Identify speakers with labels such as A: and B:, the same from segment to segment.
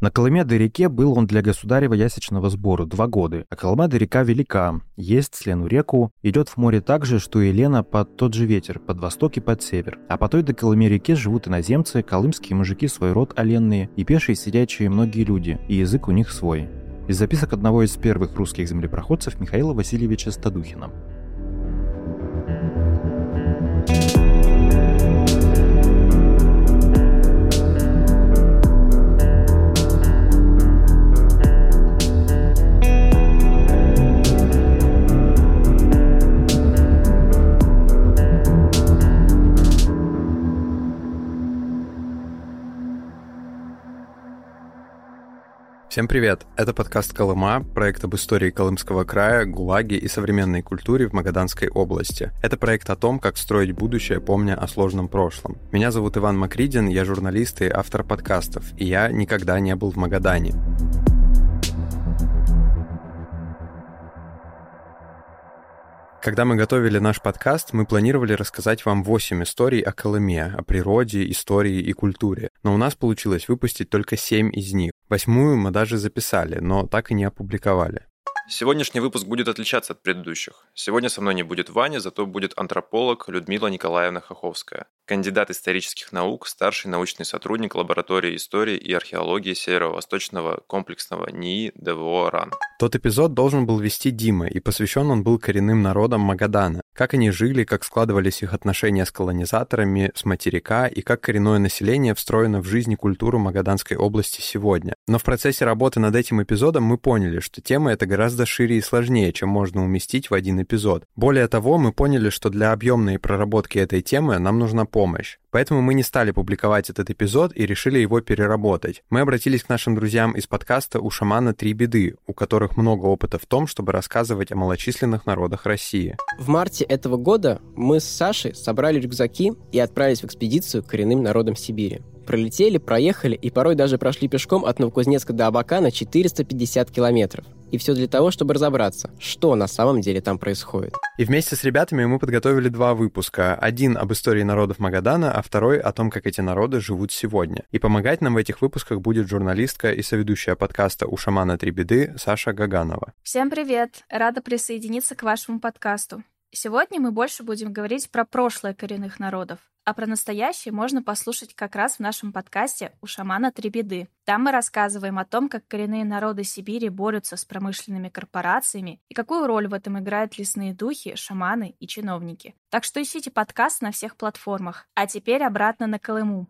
A: На Колымеды-реке был он для государева ясечного сбора два года, а Колымеда-река велика, есть слену реку, идет в море так же, что и Лена под тот же ветер, под восток и под север. А по той до Колыме-реке живут иноземцы, колымские мужики свой род оленные, и пешие сидячие многие люди, и язык у них свой. Из записок одного из первых русских землепроходцев Михаила Васильевича Стадухина.
B: Всем привет! Это подкаст «Колыма», проект об истории Колымского края, ГУЛАГе и современной культуре в Магаданской области. Это проект о том, как строить будущее, помня о сложном прошлом. Меня зовут Иван Макридин, я журналист и автор подкастов, и я никогда не был в Магадане. Когда мы готовили наш подкаст, мы планировали рассказать вам 8 историй о Колыме, о природе, истории и культуре. Но у нас получилось выпустить только 7 из них. Восьмую мы даже записали, но так и не опубликовали.
C: Сегодняшний выпуск будет отличаться от предыдущих. Сегодня со мной не будет Ваня, зато будет антрополог Людмила Николаевна Хоховская, кандидат исторических наук, старший научный сотрудник лаборатории истории и археологии Северо-Восточного комплексного НИИ ДВО РАН.
B: Тот эпизод должен был вести Дима, и посвящен он был коренным народам Магадана. Как они жили, как складывались их отношения с колонизаторами, с материка, и как коренное население встроено в жизнь и культуру Магаданской области сегодня. Но в процессе работы над этим эпизодом мы поняли, что тема эта гораздо шире и сложнее, чем можно уместить в один эпизод. Более того, мы поняли, что для объемной проработки этой темы нам нужна помощь. Поэтому мы не стали публиковать этот эпизод и решили его переработать. Мы обратились к нашим друзьям из подкаста «У шамана три беды», у которых много опыта в том, чтобы рассказывать о малочисленных народах России.
D: В марте этого года мы с Сашей собрали рюкзаки и отправились в экспедицию к коренным народам Сибири пролетели, проехали и порой даже прошли пешком от Новокузнецка до Абакана 450 километров. И все для того, чтобы разобраться, что на самом деле там происходит.
B: И вместе с ребятами мы подготовили два выпуска. Один об истории народов Магадана, а второй о том, как эти народы живут сегодня. И помогать нам в этих выпусках будет журналистка и соведущая подкаста «У шамана три беды» Саша Гаганова.
E: Всем привет! Рада присоединиться к вашему подкасту. Сегодня мы больше будем говорить про прошлое коренных народов, а про настоящее можно послушать как раз в нашем подкасте «У шамана три беды». Там мы рассказываем о том, как коренные народы Сибири борются с промышленными корпорациями и какую роль в этом играют лесные духи, шаманы и чиновники. Так что ищите подкаст на всех платформах. А теперь обратно на Колыму.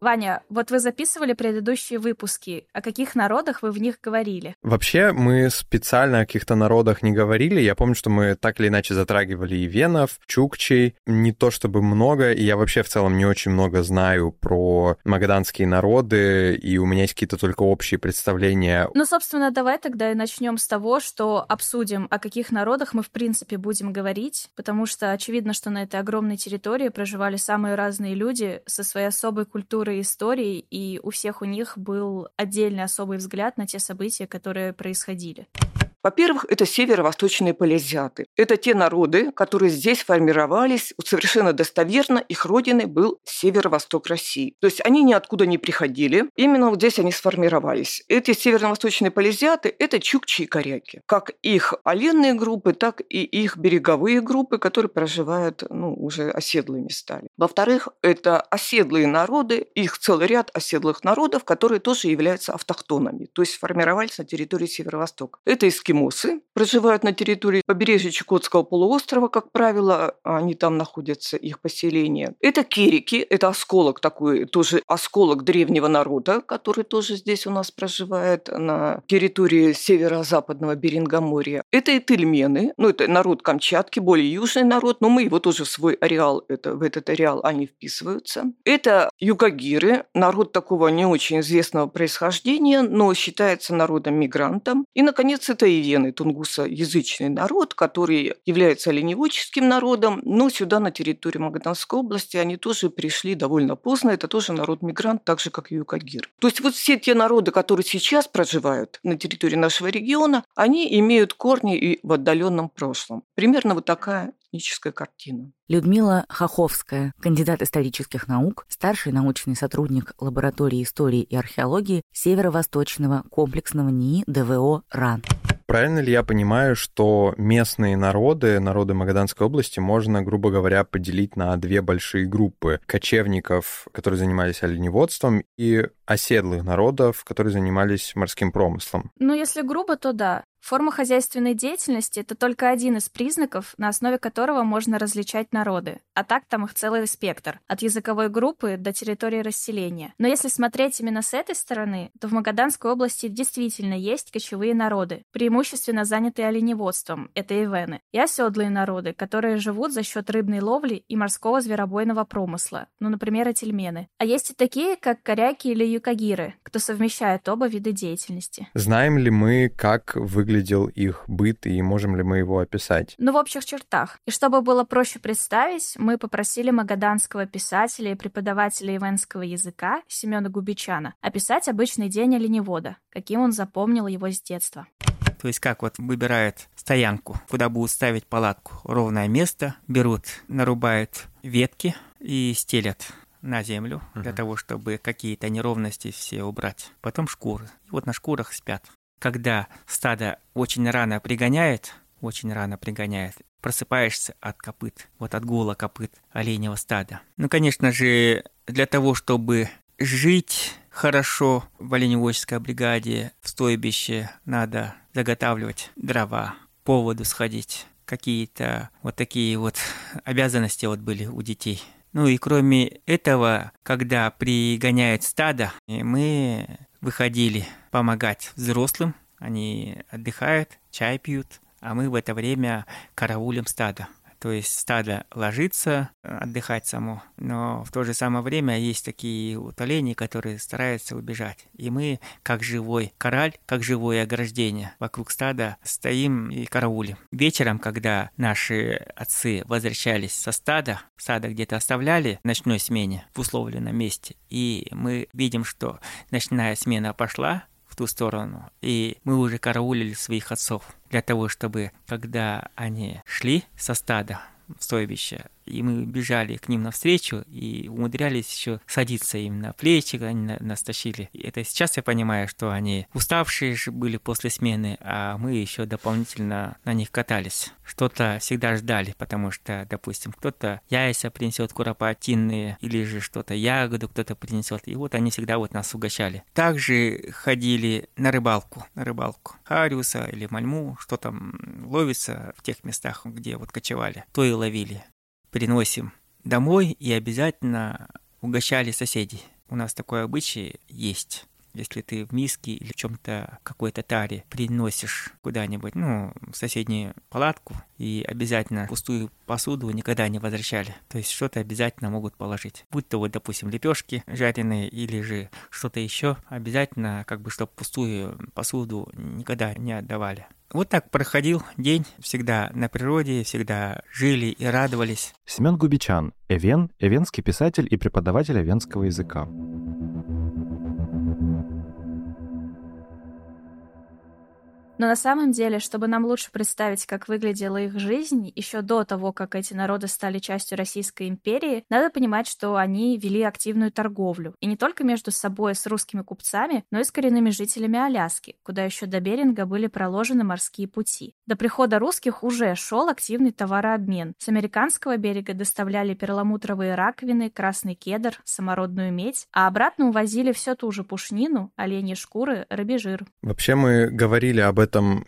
E: Ваня, вот вы записывали предыдущие выпуски. О каких народах вы в них говорили?
B: Вообще, мы специально о каких-то народах не говорили. Я помню, что мы так или иначе затрагивали и венов, чукчей. Не то чтобы много, и я вообще в целом не очень много знаю про магаданские народы, и у меня есть какие-то только общие представления.
E: Ну, собственно, давай тогда и начнем с того, что обсудим, о каких народах мы в принципе будем говорить, потому что очевидно, что на этой огромной территории проживали самые разные люди со своей особой культурой культуры и истории, и у всех у них был отдельный особый взгляд на те события, которые происходили.
F: Во-первых, это северо-восточные полезиаты. Это те народы, которые здесь формировались. Совершенно достоверно их родиной был северо-восток России. То есть они ниоткуда не приходили. Именно вот здесь они сформировались. Эти северо-восточные полезиаты – это чукчи и коряки. Как их оленные группы, так и их береговые группы, которые проживают ну, уже оседлыми стали. Во-вторых, это оседлые народы, их целый ряд оседлых народов, которые тоже являются автохтонами, то есть формировались на территории Северо-Востока. Это эскимы эскимосы проживают на территории побережья Чукотского полуострова, как правило, они там находятся, их поселения. Это кирики, это осколок такой, тоже осколок древнего народа, который тоже здесь у нас проживает на территории северо-западного Берингоморья. Это этельмены, ну это народ Камчатки, более южный народ, но мы его тоже в свой ареал, это, в этот ареал они вписываются. Это югагиры, народ такого не очень известного происхождения, но считается народом-мигрантом. И, наконец, это и эвены, тунгусоязычный народ, который является оленеводческим народом, но сюда, на территорию Магаданской области, они тоже пришли довольно поздно. Это тоже народ-мигрант, так же, как и юкагир. То есть вот все те народы, которые сейчас проживают на территории нашего региона, они имеют корни и в отдаленном прошлом. Примерно вот такая этническая картина.
G: Людмила Хоховская, кандидат исторических наук, старший научный сотрудник лаборатории истории и археологии Северо-Восточного комплексного НИИ ДВО РАН.
B: Правильно ли я понимаю, что местные народы, народы Магаданской области, можно, грубо говоря, поделить на две большие группы? Кочевников, которые занимались оленеводством, и оседлых народов, которые занимались морским промыслом?
E: Ну, если грубо, то да. Форма хозяйственной деятельности – это только один из признаков, на основе которого можно различать народы. А так там их целый спектр, от языковой группы до территории расселения. Но если смотреть именно с этой стороны, то в Магаданской области действительно есть кочевые народы, преимущественно занятые оленеводством – это ивены, и оседлые народы, которые живут за счет рыбной ловли и морского зверобойного промысла, ну, например, этельмены. А есть и такие, как коряки или юкагиры, кто совмещает оба вида деятельности.
B: Знаем ли мы, как выглядел их быт и можем ли мы его описать?
E: Ну, в общих чертах. И чтобы было проще представить, мы попросили магаданского писателя и преподавателя ивенского языка Семена Губичана описать обычный день оленевода, каким он запомнил его с детства.
H: То есть как вот выбирают стоянку, куда будут ставить палатку. Ровное место, берут, нарубают ветки и стелят на землю для того, чтобы какие-то неровности все убрать. Потом шкуры. И вот на шкурах спят когда стадо очень рано пригоняет, очень рано пригоняет, просыпаешься от копыт, вот от гула копыт оленевого стада. Ну, конечно же, для того, чтобы жить хорошо в оленеводческой бригаде, в стойбище, надо заготавливать дрова, по воду сходить, какие-то вот такие вот обязанности вот были у детей. Ну и кроме этого, когда пригоняет стадо, мы выходили помогать взрослым, они отдыхают, чай пьют, а мы в это время караулим стадо. То есть стадо ложится э, отдыхать само, но в то же самое время есть такие вот олени, которые стараются убежать. И мы, как живой кораль, как живое ограждение, вокруг стада стоим и караулим. Вечером, когда наши отцы возвращались со стада, стадо где-то оставляли в ночной смене в условленном месте, и мы видим, что ночная смена пошла, ту сторону. И мы уже караулили своих отцов для того, чтобы, когда они шли со стада в стойбище, и мы бежали к ним навстречу и умудрялись еще садиться им на плечи, они нас тащили. И это сейчас я понимаю, что они уставшие были после смены, а мы еще дополнительно на них катались. Что-то всегда ждали, потому что, допустим, кто-то яйца принесет куропатинные, или же что-то ягоду кто-то принесет, и вот они всегда вот нас угощали. Также ходили на рыбалку, на рыбалку. Хариуса или мальму, что там ловится в тех местах, где вот кочевали, то и ловили приносим домой и обязательно угощали соседей. У нас такой обычай есть. Если ты в миске или в чем-то какой-то таре приносишь куда-нибудь, ну, в соседнюю палатку, и обязательно пустую посуду никогда не возвращали. То есть что-то обязательно могут положить. Будь то вот, допустим, лепешки жареные или же что-то еще, обязательно, как бы, чтобы пустую посуду никогда не отдавали. Вот так проходил день, всегда на природе, всегда жили и радовались.
A: Семен Губичан, Эвен, эвенский писатель и преподаватель эвенского языка.
E: Но на самом деле, чтобы нам лучше представить, как выглядела их жизнь еще до того, как эти народы стали частью Российской империи, надо понимать, что они вели активную торговлю. И не только между собой с русскими купцами, но и с коренными жителями Аляски, куда еще до Беринга были проложены морские пути. До прихода русских уже шел активный товарообмен. С американского берега доставляли перламутровые раковины, красный кедр, самородную медь, а обратно увозили все ту же пушнину, оленьи шкуры, рыбий жир.
B: Вообще мы говорили об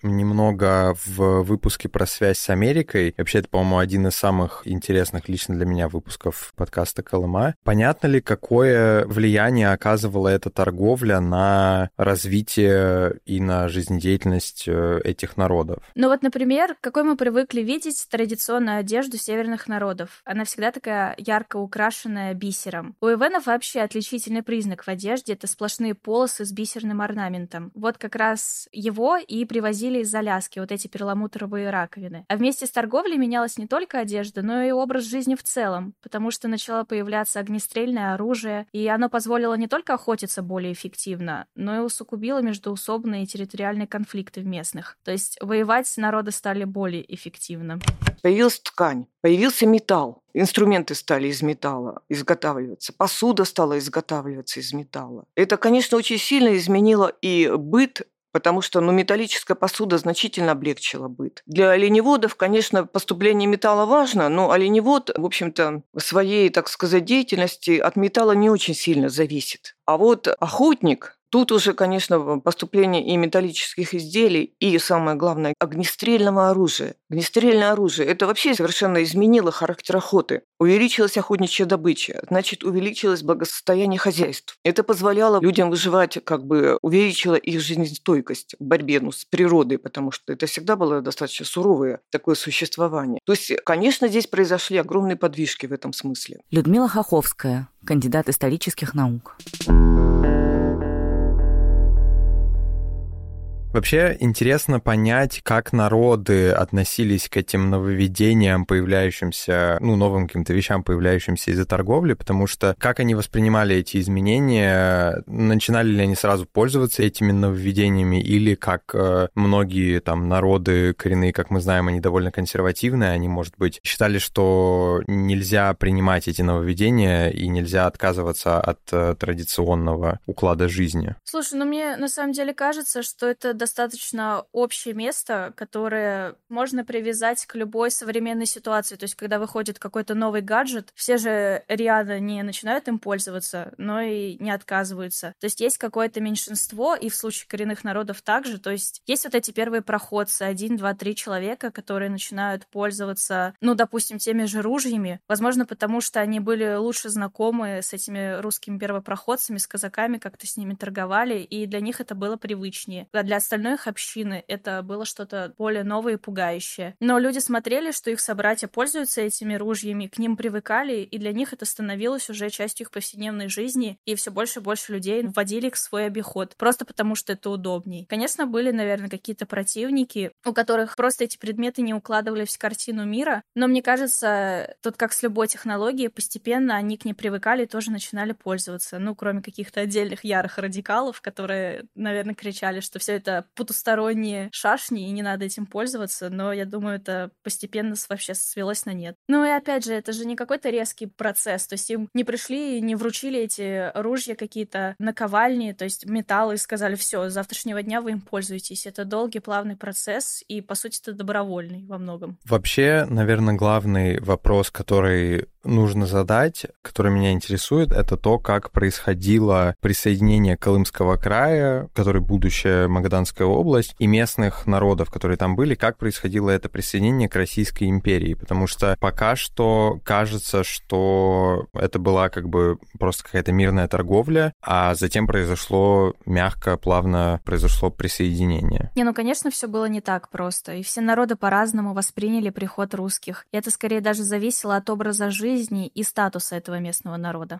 B: немного в выпуске про связь с Америкой. Вообще, это, по-моему, один из самых интересных лично для меня выпусков подкаста Колыма. Понятно ли, какое влияние оказывала эта торговля на развитие и на жизнедеятельность э, этих народов?
E: Ну вот, например, какой мы привыкли видеть традиционную одежду северных народов. Она всегда такая ярко украшенная бисером. У ивенов вообще отличительный признак в одежде — это сплошные полосы с бисерным орнаментом. Вот как раз его и привозили из Аляски вот эти перламутровые раковины. А вместе с торговлей менялась не только одежда, но и образ жизни в целом, потому что начало появляться огнестрельное оружие, и оно позволило не только охотиться более эффективно, но и усугубило междуусобные территориальные конфликты в местных. То есть воевать народы стали более эффективно.
F: Появилась ткань, появился металл. Инструменты стали из металла изготавливаться, посуда стала изготавливаться из металла. Это, конечно, очень сильно изменило и быт потому что ну, металлическая посуда значительно облегчила быт. Для оленеводов, конечно, поступление металла важно, но оленевод, в общем-то, своей, так сказать, деятельности от металла не очень сильно зависит. А вот охотник, Тут уже, конечно, поступление и металлических изделий, и, самое главное, огнестрельного оружия. Огнестрельное оружие – это вообще совершенно изменило характер охоты. Увеличилась охотничья добыча, значит, увеличилось благосостояние хозяйств. Это позволяло людям выживать, как бы увеличило их жизнестойкость в борьбе ну, с природой, потому что это всегда было достаточно суровое такое существование. То есть, конечно, здесь произошли огромные подвижки в этом смысле.
G: Людмила Хоховская, кандидат исторических наук.
B: Вообще интересно понять, как народы относились к этим нововведениям, появляющимся, ну, новым каким-то вещам, появляющимся из-за торговли, потому что как они воспринимали эти изменения, начинали ли они сразу пользоваться этими нововведениями, или как э, многие там народы коренные, как мы знаем, они довольно консервативные, они, может быть, считали, что нельзя принимать эти нововведения и нельзя отказываться от э, традиционного уклада жизни.
E: Слушай, ну мне на самом деле кажется, что это достаточно общее место, которое можно привязать к любой современной ситуации. То есть, когда выходит какой-то новый гаджет, все же рядом не начинают им пользоваться, но и не отказываются. То есть, есть какое-то меньшинство, и в случае коренных народов также. То есть, есть вот эти первые проходцы, один, два, три человека, которые начинают пользоваться, ну, допустим, теми же ружьями. Возможно, потому что они были лучше знакомы с этими русскими первопроходцами, с казаками, как-то с ними торговали, и для них это было привычнее. А для остальной их общины это было что-то более новое и пугающее. Но люди смотрели, что их собратья пользуются этими ружьями, к ним привыкали, и для них это становилось уже частью их повседневной жизни, и все больше и больше людей вводили их в свой обиход, просто потому что это удобней. Конечно, были, наверное, какие-то противники, у которых просто эти предметы не укладывались в картину мира, но мне кажется, тут как с любой технологией, постепенно они к ней привыкали и тоже начинали пользоваться. Ну, кроме каких-то отдельных ярых радикалов, которые, наверное, кричали, что все это потусторонние шашни, и не надо этим пользоваться, но я думаю, это постепенно вообще свелось на нет. Ну и опять же, это же не какой-то резкий процесс, то есть им не пришли и не вручили эти ружья какие-то наковальни, то есть металлы, и сказали, все, с завтрашнего дня вы им пользуетесь. Это долгий, плавный процесс, и, по сути, это добровольный во многом.
B: Вообще, наверное, главный вопрос, который нужно задать, который меня интересует, это то, как происходило присоединение Колымского края, который будущая Магаданская область, и местных народов, которые там были, как происходило это присоединение к Российской империи. Потому что пока что кажется, что это была как бы просто какая-то мирная торговля, а затем произошло мягко, плавно произошло присоединение.
E: Не, ну, конечно, все было не так просто, и все народы по-разному восприняли приход русских. И это скорее даже зависело от образа жизни и статуса этого местного народа.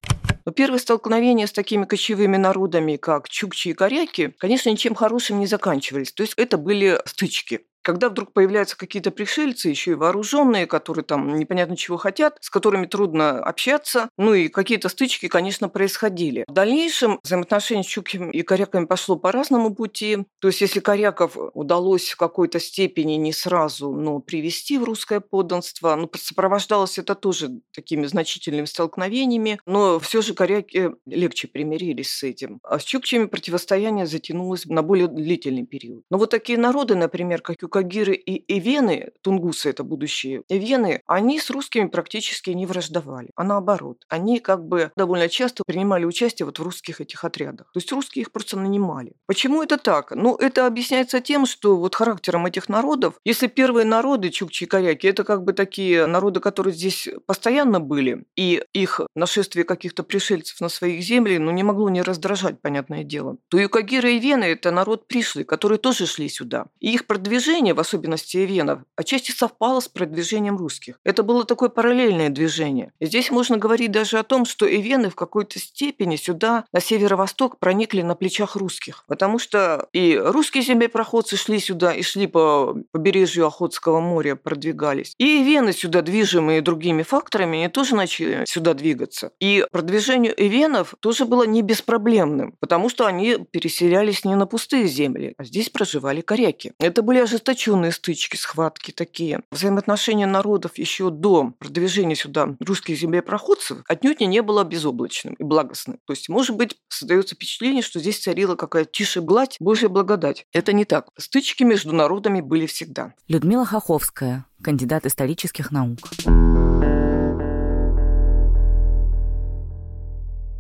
F: Но первые столкновения с такими кочевыми народами, как чукчи и коряки, конечно, ничем хорошим не заканчивались. То есть это были стычки. Когда вдруг появляются какие-то пришельцы, еще и вооруженные, которые там непонятно чего хотят, с которыми трудно общаться, ну и какие-то стычки, конечно, происходили. В дальнейшем взаимоотношения с чуками и коряками пошло по разному пути. То есть если коряков удалось в какой-то степени не сразу, но привести в русское подданство, ну, сопровождалось это тоже такими значительными столкновениями, но все же коряки легче примирились с этим. А с чукчами противостояние затянулось на более длительный период. Но вот такие народы, например, как Кагиры и эвены, тунгусы это будущие эвены, они с русскими практически не враждовали, а наоборот. Они как бы довольно часто принимали участие вот в русских этих отрядах. То есть русские их просто нанимали. Почему это так? Ну, это объясняется тем, что вот характером этих народов, если первые народы, чукчи и коряки, это как бы такие народы, которые здесь постоянно были, и их нашествие каких-то пришельцев на своих земли, ну, не могло не раздражать, понятное дело, то и Кагиры и Вены – это народ пришлый, которые тоже шли сюда. И их продвижение продвижение, в особенности эвенов, отчасти совпало с продвижением русских. Это было такое параллельное движение. И здесь можно говорить даже о том, что эвены в какой-то степени сюда, на северо-восток, проникли на плечах русских. Потому что и русские землепроходцы шли сюда и шли по побережью Охотского моря, продвигались. И эвены сюда, движимые другими факторами, они тоже начали сюда двигаться. И продвижение эвенов тоже было не беспроблемным, потому что они переселялись не на пустые земли, а здесь проживали коряки. Это были ожесточенные стычки, схватки такие. Взаимоотношения народов еще до продвижения сюда русских землепроходцев отнюдь не было безоблачным и благостным. То есть, может быть, создается впечатление, что здесь царила какая-то тише гладь, Божья благодать. Это не так. Стычки между народами были всегда.
G: Людмила Хоховская, кандидат исторических наук.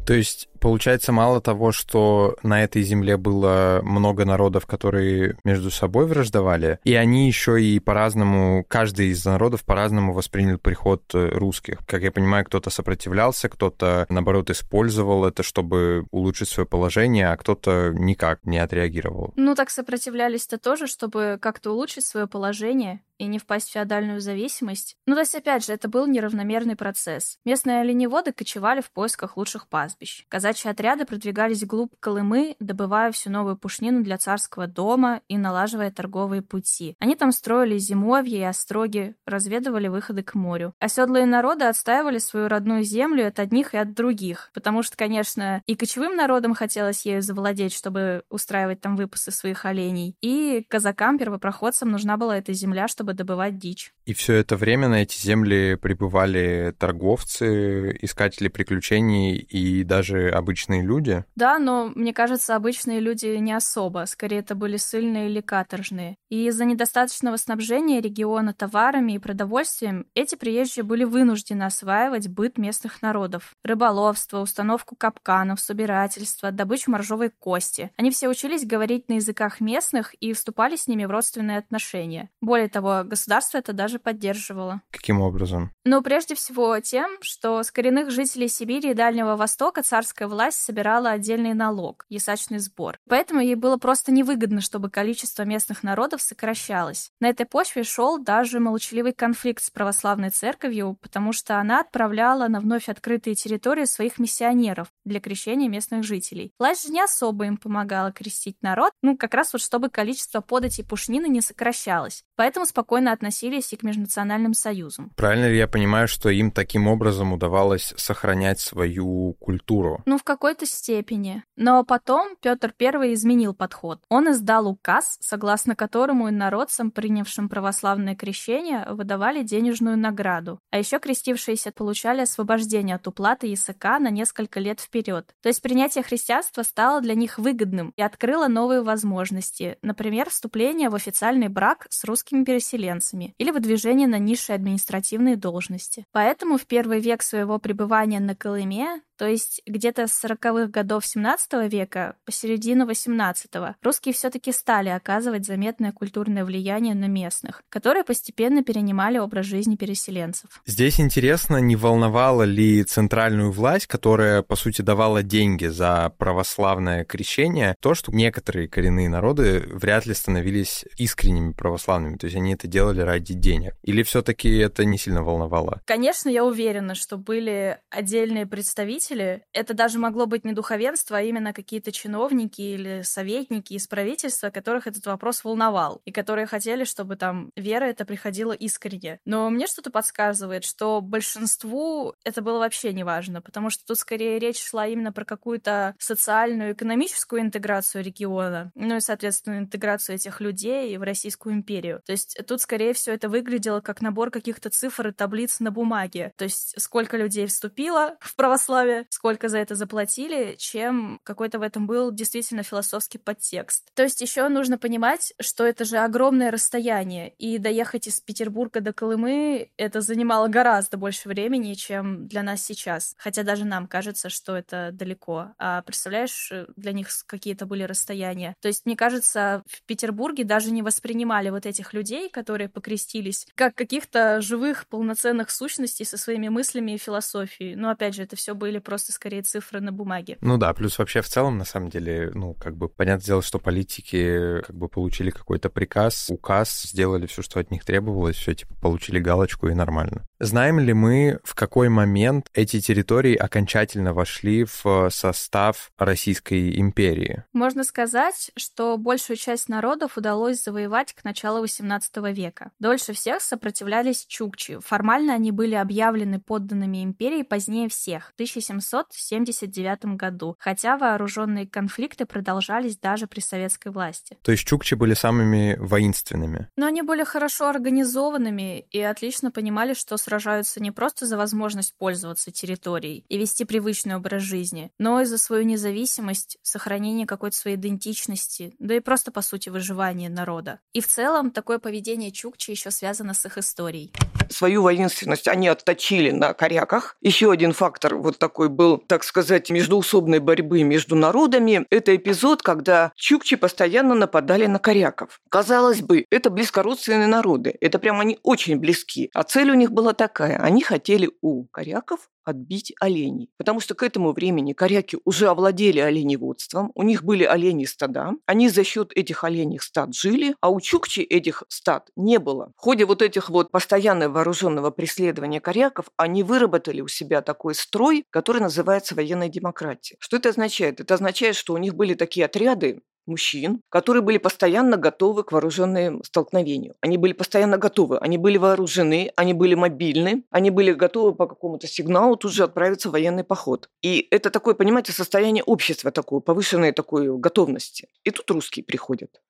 B: То есть, получается, мало того, что на этой земле было много народов, которые между собой враждовали, и они еще и по-разному, каждый из народов по-разному воспринял приход э, русских. Как я понимаю, кто-то сопротивлялся, кто-то, наоборот, использовал это, чтобы улучшить свое положение, а кто-то никак не отреагировал.
E: Ну, так сопротивлялись-то тоже, чтобы как-то улучшить свое положение и не впасть в феодальную зависимость. Ну, то есть, опять же, это был неравномерный процесс. Местные оленеводы кочевали в поисках лучших пастбищ. Казачьи отряды продвигались вглубь Колымы, добывая всю новую пушнину для царского дома и налаживая торговые пути. Они там строили зимовья и остроги, разведывали выходы к морю. Оседлые народы отстаивали свою родную землю от одних и от других, потому что, конечно, и кочевым народам хотелось ею завладеть, чтобы устраивать там выпасы своих оленей, и казакам-первопроходцам нужна была эта земля, чтобы добывать дичь.
B: И все это время на эти земли прибывали торговцы, искатели приключений и даже обычные люди?
E: Да, но мне кажется, обычные люди не особо. Скорее, это были сильные или каторжные. И из-за недостаточного снабжения региона товарами и продовольствием эти приезжие были вынуждены осваивать быт местных народов. Рыболовство, установку капканов, собирательство, добычу моржовой кости. Они все учились говорить на языках местных и вступали с ними в родственные отношения. Более того, государство это даже поддерживало.
B: Каким образом?
E: Ну, прежде всего тем, что с коренных жителей Сибири и Дальнего Востока царская власть собирала отдельный налог – ясачный сбор. Поэтому ей было просто невыгодно, чтобы количество местных народов сокращалось. На этой почве шел даже молчаливый конфликт с православной церковью, потому что она отправляла на вновь открытые территории своих миссионеров для крещения местных жителей. Власть же не особо им помогала крестить народ, ну, как раз вот чтобы количество податей пушнины не сокращалось. Поэтому спокойно относились и к межнациональным союзам.
B: Правильно ли я понимаю, что им таким образом удавалось сохранять свою культуру?
E: Ну, в какой-то степени. Но потом Петр I изменил подход. Он издал указ, согласно которому инородцам, принявшим православное крещение, выдавали денежную награду. А еще крестившиеся получали освобождение от уплаты языка на несколько лет вперед. То есть принятие христианства стало для них выгодным и открыло новые возможности. Например, вступление в официальный брак с русскими переселенцами или выдвижение на низшие административные должности. Поэтому в первый век своего пребывания на Колыме то есть где-то с 40-х годов 17 века по середину 18-го русские все-таки стали оказывать заметное культурное влияние на местных, которые постепенно перенимали образ жизни переселенцев.
B: Здесь интересно, не волновало ли центральную власть, которая, по сути, давала деньги за православное крещение, то, что некоторые коренные народы вряд ли становились искренними православными, то есть они это делали ради денег. Или все-таки это не сильно волновало?
E: Конечно, я уверена, что были отдельные представители, руководители, это даже могло быть не духовенство, а именно какие-то чиновники или советники из правительства, которых этот вопрос волновал, и которые хотели, чтобы там вера это приходила искренне. Но мне что-то подсказывает, что большинству это было вообще не важно, потому что тут скорее речь шла именно про какую-то социальную, экономическую интеграцию региона, ну и, соответственно, интеграцию этих людей в Российскую империю. То есть тут скорее все это выглядело как набор каких-то цифр и таблиц на бумаге. То есть сколько людей вступило в православие, сколько за это заплатили, чем какой-то в этом был действительно философский подтекст. То есть еще нужно понимать, что это же огромное расстояние, и доехать из Петербурга до Колымы это занимало гораздо больше времени, чем для нас сейчас. Хотя даже нам кажется, что это далеко. А представляешь, для них какие-то были расстояния. То есть, мне кажется, в Петербурге даже не воспринимали вот этих людей, которые покрестились, как каких-то живых, полноценных сущностей со своими мыслями и философией. Но опять же, это все были просто скорее цифры на бумаге.
B: Ну да, плюс вообще в целом, на самом деле, ну, как бы, понятное дело, что политики как бы получили какой-то приказ, указ, сделали все, что от них требовалось, все, типа, получили галочку и нормально. Знаем ли мы, в какой момент эти территории окончательно вошли в состав Российской империи?
E: Можно сказать, что большую часть народов удалось завоевать к началу XVIII века. Дольше всех сопротивлялись чукчи. Формально они были объявлены подданными империи позднее всех, в 1779 году, хотя вооруженные конфликты продолжались даже при советской власти.
B: То есть чукчи были самыми воинственными?
E: Но они были хорошо организованными и отлично понимали, что сражаются не просто за возможность пользоваться территорией и вести привычный образ жизни, но и за свою независимость, сохранение какой-то своей идентичности, да и просто, по сути, выживание народа. И в целом такое поведение чукчи еще связано с их историей.
F: Свою воинственность они отточили на коряках. Еще один фактор вот такой был, так сказать, междуусобной борьбы между народами. Это эпизод, когда чукчи постоянно нападали на коряков. Казалось бы, это близкородственные народы. Это прям они очень близки. А цель у них была такая. Они хотели у коряков отбить оленей. Потому что к этому времени коряки уже овладели оленеводством, у них были олени стада, они за счет этих оленей стад жили, а у чукчи этих стад не было. В ходе вот этих вот постоянного вооруженного преследования коряков они выработали у себя такой строй, который называется военной демократией. Что это означает? Это означает, что у них были такие отряды, мужчин, которые были постоянно готовы к вооруженным столкновению. Они были постоянно готовы, они были вооружены, они были мобильны, они были готовы по какому-то сигналу тут же отправиться в военный поход. И это такое, понимаете, состояние общества такое, повышенной такой готовности. И тут русские приходят.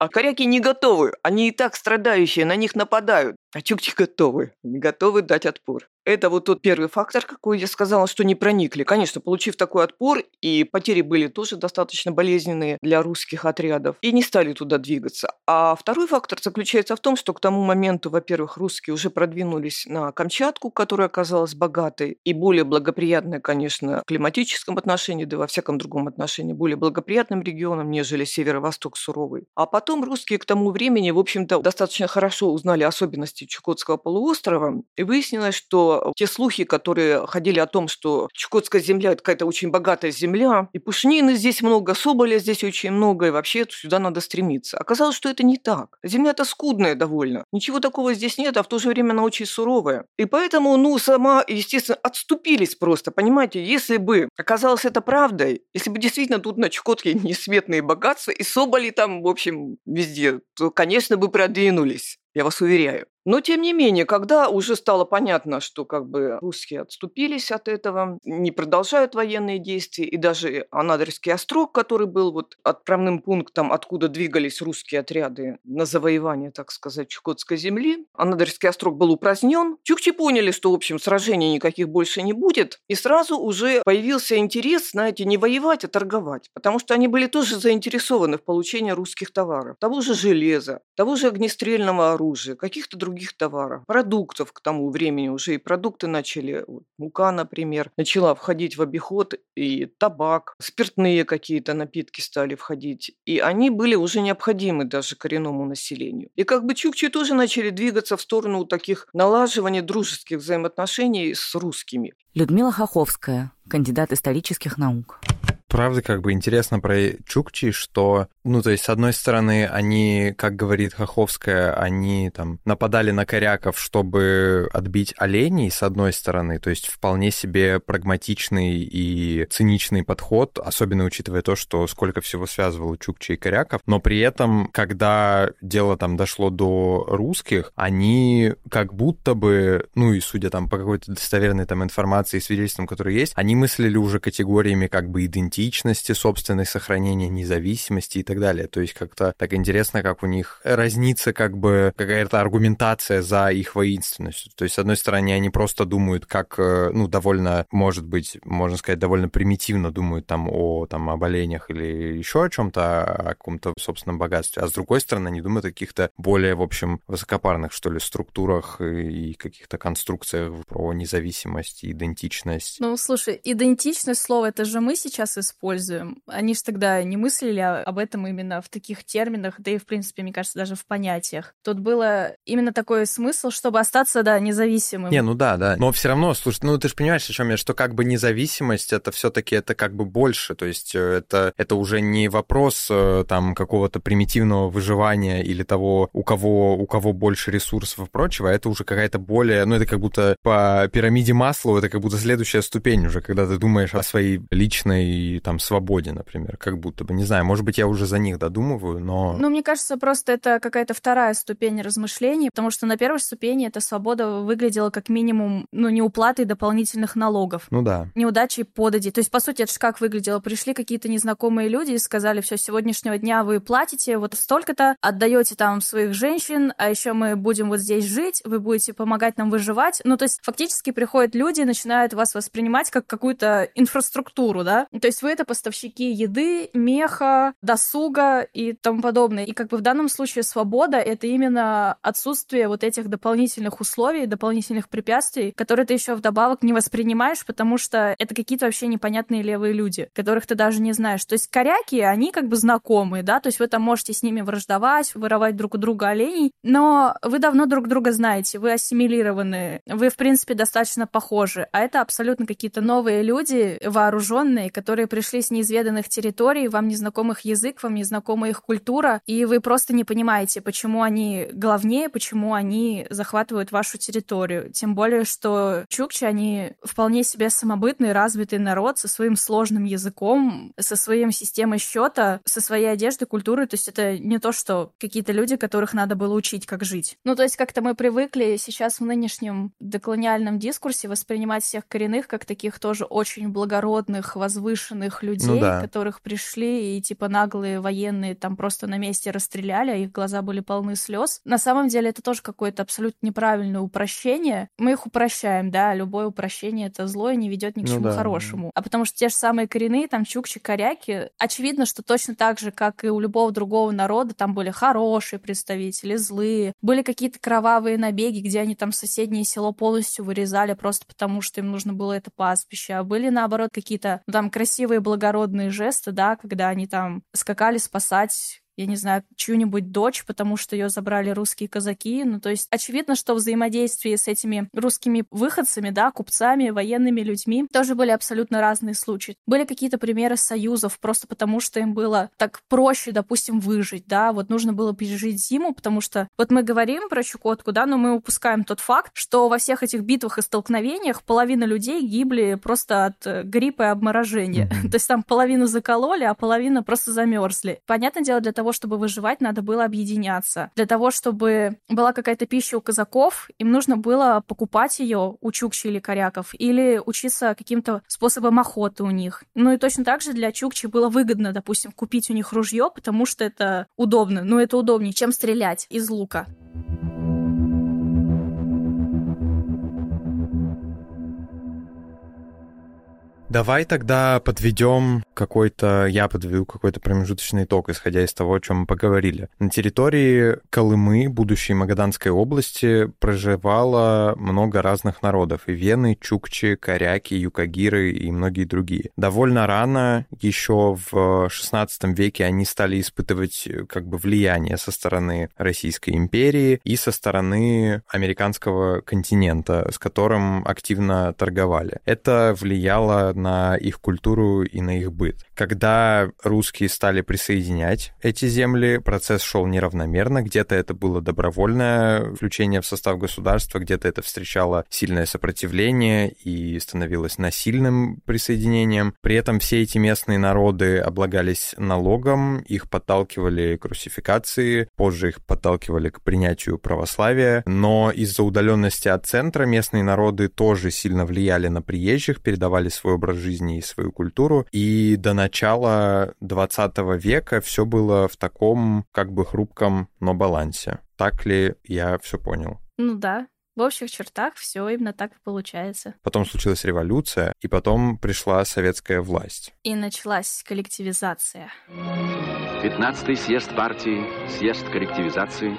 F: А коряки не готовы, они и так страдающие, на них нападают. А чукчи готовы, не готовы дать отпор. Это вот тот первый фактор, какой я сказала, что не проникли. Конечно, получив такой отпор, и потери были тоже достаточно болезненные для русских отрядов, и не стали туда двигаться. А второй фактор заключается в том, что к тому моменту, во-первых, русские уже продвинулись на Камчатку, которая оказалась богатой и более благоприятной, конечно, в климатическом отношении, да и во всяком другом отношении, более благоприятным регионом, нежели северо-восток суровый. А потом русские к тому времени, в общем-то, достаточно хорошо узнали особенности Чукотского полуострова, и выяснилось, что те слухи, которые ходили о том, что Чукотская земля – это какая-то очень богатая земля, и пушнины здесь много, соболя здесь очень много, и вообще сюда надо стремиться. Оказалось, что это не так. Земля-то скудная довольно. Ничего такого здесь нет, а в то же время она очень суровая. И поэтому, ну, сама, естественно, отступились просто, понимаете? Если бы оказалось это правдой, если бы действительно тут на Чукотке несметные богатства, и соболи там, в общем, везде, то, конечно, бы продвинулись. Я вас уверяю. Но, тем не менее, когда уже стало понятно, что как бы русские отступились от этого, не продолжают военные действия, и даже Анадырский острог, который был вот отправным пунктом, откуда двигались русские отряды на завоевание, так сказать, Чукотской земли, Анадырский острог был упразднен. Чукчи поняли, что, в общем, сражений никаких больше не будет, и сразу уже появился интерес, знаете, не воевать, а торговать, потому что они были тоже заинтересованы в получении русских товаров, того же железа, того же огнестрельного оружия, каких-то других других товаров, продуктов к тому времени уже и продукты начали, мука, например, начала входить в обиход, и табак, спиртные какие-то напитки стали входить, и они были уже необходимы даже коренному населению. И как бы чукчи тоже начали двигаться в сторону таких налаживания дружеских взаимоотношений с русскими.
G: Людмила Хоховская, кандидат исторических наук.
B: Правда, как бы интересно про Чукчи, что, ну, то есть, с одной стороны, они, как говорит Хоховская, они там нападали на коряков, чтобы отбить оленей, с одной стороны, то есть вполне себе прагматичный и циничный подход, особенно учитывая то, что сколько всего связывало Чукчи и коряков, но при этом, когда дело там дошло до русских, они как будто бы, ну и судя там по какой-то достоверной там информации и свидетельствам, которые есть, они мыслили уже категориями как бы идентичности, идентичности собственной, сохранения независимости и так далее. То есть как-то так интересно, как у них разнится как бы какая-то аргументация за их воинственностью. То есть, с одной стороны, они просто думают, как, э, ну, довольно, может быть, можно сказать, довольно примитивно думают там о, там, об оленях или еще о чем-то, о каком-то собственном богатстве. А с другой стороны, они думают о каких-то более, в общем, высокопарных, что ли, структурах и каких-то конструкциях про независимость, идентичность.
E: Ну, слушай, идентичность слово, это же мы сейчас используем используем. Они же тогда не мыслили об этом именно в таких терминах, да и, в принципе, мне кажется, даже в понятиях. Тут было именно такой смысл, чтобы остаться, да, независимым.
B: Не, ну да, да. Но все равно, слушай, ну ты же понимаешь, о чем я, что как бы независимость, это все-таки это как бы больше, то есть э, это, это уже не вопрос э, там какого-то примитивного выживания или того, у кого, у кого больше ресурсов и прочего, а это уже какая-то более, ну это как будто по пирамиде масла, это как будто следующая ступень уже, когда ты думаешь о своей личной там свободе, например, как будто бы, не знаю, может быть, я уже за них додумываю, но...
E: Ну, мне кажется, просто это какая-то вторая ступень размышлений, потому что на первой ступени эта свобода выглядела как минимум, ну, не уплатой дополнительных налогов.
B: Ну да.
E: Неудачей подади. То есть, по сути, это же как выглядело? Пришли какие-то незнакомые люди и сказали, все, с сегодняшнего дня вы платите вот столько-то, отдаете там своих женщин, а еще мы будем вот здесь жить, вы будете помогать нам выживать. Ну, то есть, фактически приходят люди и начинают вас воспринимать как какую-то инфраструктуру, да? То есть, вы это поставщики еды, меха, досуга и тому подобное. И как бы в данном случае свобода — это именно отсутствие вот этих дополнительных условий, дополнительных препятствий, которые ты еще вдобавок не воспринимаешь, потому что это какие-то вообще непонятные левые люди, которых ты даже не знаешь. То есть коряки, они как бы знакомые, да, то есть вы там можете с ними враждовать, воровать друг у друга оленей, но вы давно друг друга знаете, вы ассимилированы, вы, в принципе, достаточно похожи, а это абсолютно какие-то новые люди, вооруженные, которые пришли с неизведанных территорий, вам незнакомых язык, вам незнакома их культура, и вы просто не понимаете, почему они главнее, почему они захватывают вашу территорию. Тем более, что чукчи, они вполне себе самобытный, развитый народ со своим сложным языком, со своей системой счета, со своей одеждой, культурой. То есть это не то, что какие-то люди, которых надо было учить, как жить. Ну, то есть как-то мы привыкли сейчас в нынешнем деколониальном дискурсе воспринимать всех коренных как таких тоже очень благородных, возвышенных людей, ну, да. которых пришли и типа наглые военные там просто на месте расстреляли, а их глаза были полны слез. На самом деле это тоже какое-то абсолютно неправильное упрощение. Мы их упрощаем, да, любое упрощение это зло и не ведет ни к ну, чему да, хорошему. А потому что те же самые коренные, там чукчи, коряки, очевидно, что точно так же, как и у любого другого народа, там были хорошие представители, злые, были какие-то кровавые набеги, где они там соседнее село полностью вырезали просто потому, что им нужно было это пастбище, а были наоборот какие-то ну, там красивые благородные жесты, да, когда они там скакали спасать я не знаю, чью-нибудь дочь, потому что ее забрали русские казаки. Ну, то есть очевидно, что взаимодействие с этими русскими выходцами, да, купцами, военными людьми тоже были абсолютно разные случаи. Были какие-то примеры союзов, просто потому что им было так проще, допустим, выжить, да, вот нужно было пережить зиму, потому что вот мы говорим про Чукотку, да, но мы упускаем тот факт, что во всех этих битвах и столкновениях половина людей гибли просто от э, гриппа и обморожения. Mm-hmm. то есть там половину закололи, а половина просто замерзли. Понятное дело, для того, того, чтобы выживать, надо было объединяться. Для того, чтобы была какая-то пища у казаков, им нужно было покупать ее у чукчи или коряков, или учиться каким-то способом охоты у них. Ну и точно так же для чукчи было выгодно, допустим, купить у них ружье, потому что это удобно. Ну это удобнее, чем стрелять из лука.
B: Давай тогда подведем какой-то, я подведу какой-то промежуточный итог, исходя из того, о чем мы поговорили. На территории Колымы, будущей Магаданской области, проживало много разных народов. И вены, чукчи, коряки, юкагиры и многие другие. Довольно рано, еще в XVI веке, они стали испытывать как бы влияние со стороны Российской империи и со стороны американского континента, с которым активно торговали. Это влияло на их культуру и на их быт. Когда русские стали присоединять эти земли, процесс шел неравномерно. Где-то это было добровольное включение в состав государства, где-то это встречало сильное сопротивление и становилось насильным присоединением. При этом все эти местные народы облагались налогом, их подталкивали к русификации, позже их подталкивали к принятию православия, но из-за удаленности от центра местные народы тоже сильно влияли на приезжих, передавали свой образ жизни и свою культуру, и до начала 20 века все было в таком как бы хрупком, но балансе. Так ли я все понял?
E: Ну да, в общих чертах все именно так и получается.
B: Потом случилась революция, и потом пришла советская власть.
E: И началась коллективизация.
I: 15-й съезд партии, съезд коллективизации,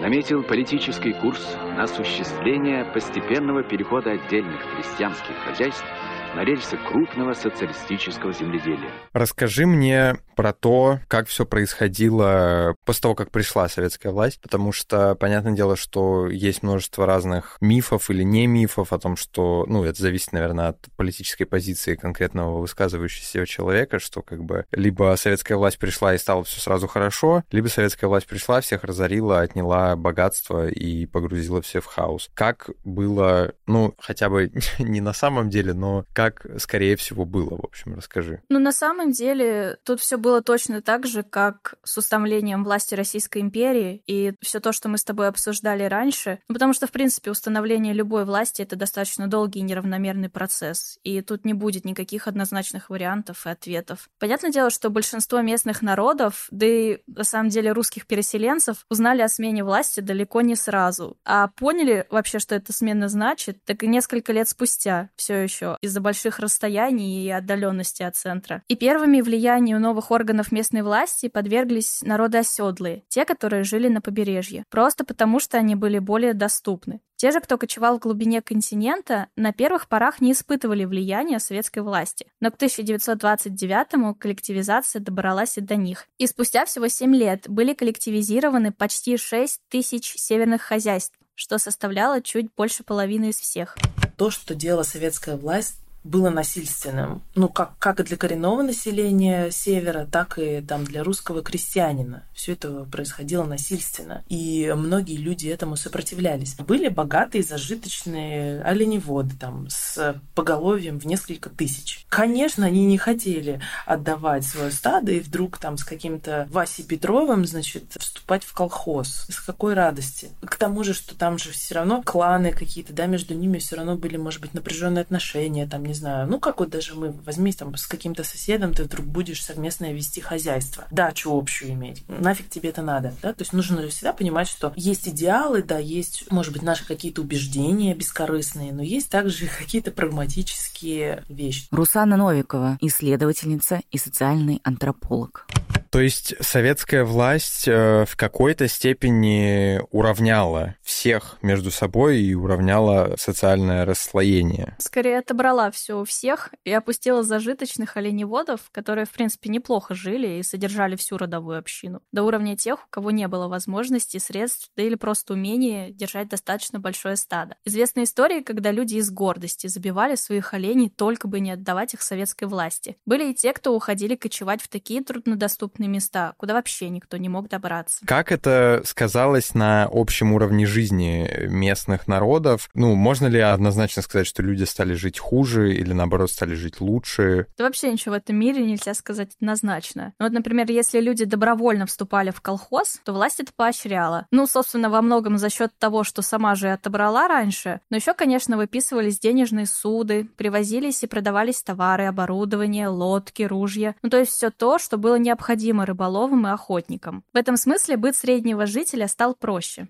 I: наметил политический курс на осуществление постепенного перехода отдельных крестьянских хозяйств на рельсы крупного социалистического земледелия.
B: Расскажи мне про то, как все происходило после того, как пришла советская власть, потому что, понятное дело, что есть множество разных мифов или не мифов о том, что, ну, это зависит, наверное, от политической позиции конкретного высказывающегося человека, что как бы либо советская власть пришла и стало все сразу хорошо, либо советская власть пришла, всех разорила, отняла богатство и погрузила все в хаос. Как было, ну, хотя бы не на самом деле, но как, скорее всего, было, в общем, расскажи.
E: Ну, на самом деле, тут все было точно так же, как с установлением власти Российской империи и все то, что мы с тобой обсуждали раньше. Ну, потому что, в принципе, установление любой власти — это достаточно долгий и неравномерный процесс. И тут не будет никаких однозначных вариантов и ответов. Понятное дело, что большинство местных народов, да и, на самом деле, русских переселенцев, узнали о смене власти далеко не сразу. А поняли вообще, что эта смена значит, так и несколько лет спустя все еще из-за больших расстояний и отдаленности от центра. И первыми влиянию новых органов местной власти подверглись народы оседлые, те, которые жили на побережье, просто потому что они были более доступны. Те же, кто кочевал в глубине континента, на первых порах не испытывали влияния советской власти. Но к 1929-му коллективизация добралась и до них. И спустя всего 7 лет были коллективизированы почти 6 тысяч северных хозяйств, что составляло чуть больше половины из всех.
J: То, что делала советская власть, было насильственным. Ну, как, как и для коренного населения севера, так и там для русского крестьянина. Все это происходило насильственно. И многие люди этому сопротивлялись. Были богатые, зажиточные оленеводы там с поголовьем в несколько тысяч. Конечно, они не хотели отдавать свое стадо и вдруг там с каким-то Васей Петровым, значит, вступать в колхоз. С какой радости. К тому же, что там же все равно кланы какие-то, да, между ними все равно были, может быть, напряженные отношения, там, не знаю, ну как вот даже мы, возьми там с каким-то соседом, ты вдруг будешь совместно вести хозяйство, дачу общую иметь, нафиг тебе это надо, да, то есть нужно всегда понимать, что есть идеалы, да, есть, может быть, наши какие-то убеждения бескорыстные, но есть также какие-то прагматические вещи.
G: Русана Новикова, исследовательница и социальный антрополог.
B: То есть советская власть э, в какой-то степени уравняла всех между собой и уравняла социальное расслоение.
E: Скорее отобрала все у всех и опустила зажиточных оленеводов, которые, в принципе, неплохо жили и содержали всю родовую общину, до уровня тех, у кого не было возможности, средств, да или просто умения держать достаточно большое стадо. Известны истории, когда люди из гордости забивали своих оленей, только бы не отдавать их советской власти. Были и те, кто уходили кочевать в такие труднодоступные места, куда вообще никто не мог добраться.
B: Как это сказалось на общем уровне жизни местных народов? Ну, можно ли однозначно сказать, что люди стали жить хуже или, наоборот, стали жить лучше?
E: Да вообще ничего в этом мире нельзя сказать однозначно. Ну, вот, например, если люди добровольно вступали в колхоз, то власть это поощряла. Ну, собственно, во многом за счет того, что сама же отобрала раньше, но еще, конечно, выписывались денежные суды, привозились и продавались товары, оборудование, лодки, ружья. Ну, то есть все то, что было необходимо необходимо рыболовам и охотникам. В этом смысле быт среднего жителя стал проще.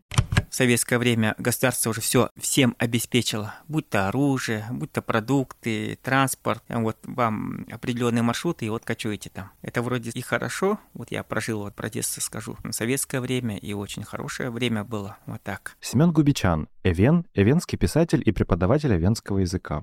H: В советское время государство уже все всем обеспечило, будь то оружие, будь то продукты, транспорт, вот вам определенные маршруты, и вот кочуете там. Это вроде и хорошо, вот я прожил, вот про детство скажу, советское время, и очень хорошее время было, вот так.
A: Семен Губичан, Эвен, эвенский писатель и преподаватель эвенского языка.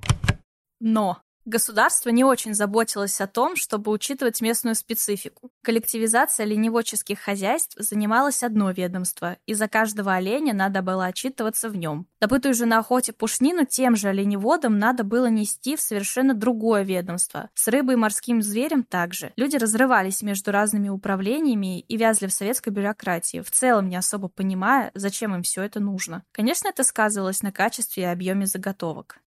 E: Но Государство не очень заботилось о том, чтобы учитывать местную специфику. Коллективизация оленеводческих хозяйств занималось одно ведомство, и за каждого оленя надо было отчитываться в нем. Добытую же на охоте пушнину тем же оленеводам надо было нести в совершенно другое ведомство. С рыбой и морским зверем также. Люди разрывались между разными управлениями и вязли в советской бюрократии, в целом не особо понимая, зачем им все это нужно. Конечно, это сказывалось на качестве и объеме заготовок.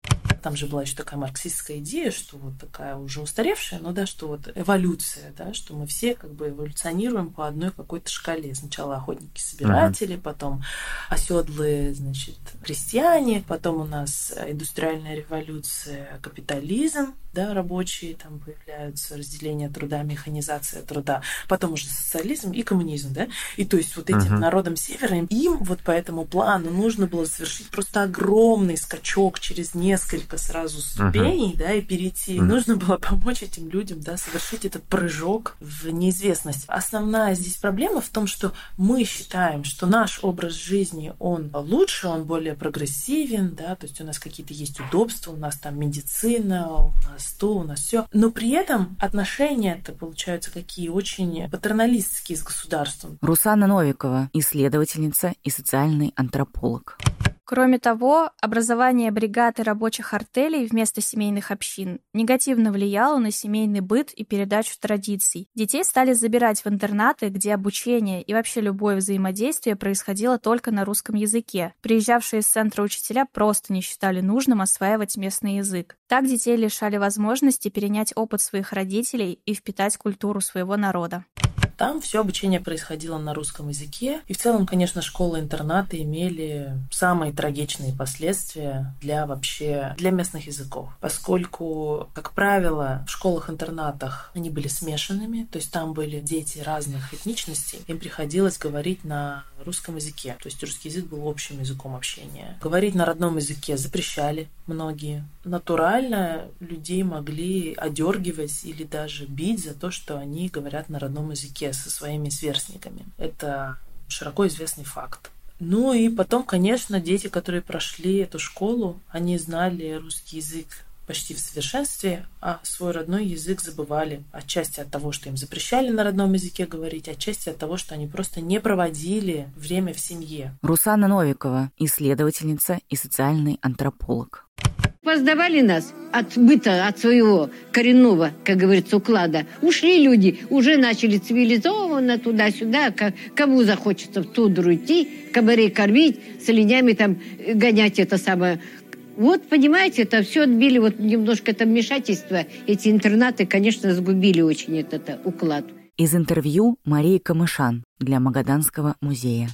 J: Там же была еще такая марксистская идея, что вот такая уже устаревшая, но да, что вот эволюция, да, что мы все как бы эволюционируем по одной какой-то шкале. Сначала охотники-собиратели, uh-huh. потом оседлые, значит, крестьяне, потом у нас индустриальная революция, капитализм, да, рабочие там появляются, разделение труда, механизация труда, потом уже социализм и коммунизм, да, и то есть вот этим uh-huh. народам Севера, им вот по этому плану нужно было совершить просто огромный скачок через несколько несколько сразу ступеней, uh-huh. да, и перейти. Uh-huh. Нужно было помочь этим людям, да, совершить этот прыжок в неизвестность. Основная здесь проблема в том, что мы считаем, что наш образ жизни, он лучше, он более прогрессивен, да, то есть у нас какие-то есть удобства, у нас там медицина, у нас то, у нас все. Но при этом отношения это получаются какие очень патерналистские с государством.
G: Русана Новикова, исследовательница и социальный антрополог.
E: Кроме того, образование бригад и рабочих артелей вместо семейных общин негативно влияло на семейный быт и передачу традиций. Детей стали забирать в интернаты, где обучение и вообще любое взаимодействие происходило только на русском языке. Приезжавшие из центра учителя просто не считали нужным осваивать местный язык. Так детей лишали возможности перенять опыт своих родителей и впитать культуру своего народа.
J: Там все обучение происходило на русском языке. И в целом, конечно, школы-интернаты имели самые трагичные последствия для вообще для местных языков. Поскольку, как правило, в школах-интернатах они были смешанными, то есть там были дети разных этничностей, им приходилось говорить на русском языке. То есть русский язык был общим языком общения. Говорить на родном языке запрещали многие. Натурально людей могли одергивать или даже бить за то, что они говорят на родном языке со своими сверстниками. Это широко известный факт. Ну и потом, конечно, дети, которые прошли эту школу, они знали русский язык почти в совершенстве, а свой родной язык забывали. Отчасти от того, что им запрещали на родном языке говорить, отчасти от того, что они просто не проводили время в семье.
G: Русана Новикова, исследовательница и социальный антрополог.
K: Поздавали нас от быта, от своего коренного, как говорится, уклада. Ушли люди, уже начали цивилизованно туда-сюда. Кому захочется в тундру идти, кабаре кормить, с оленями там гонять это самое. Вот, понимаете, это все отбили, вот немножко это вмешательство. Эти интернаты, конечно, сгубили очень этот, этот уклад.
G: Из интервью Марии Камышан для Магаданского музея.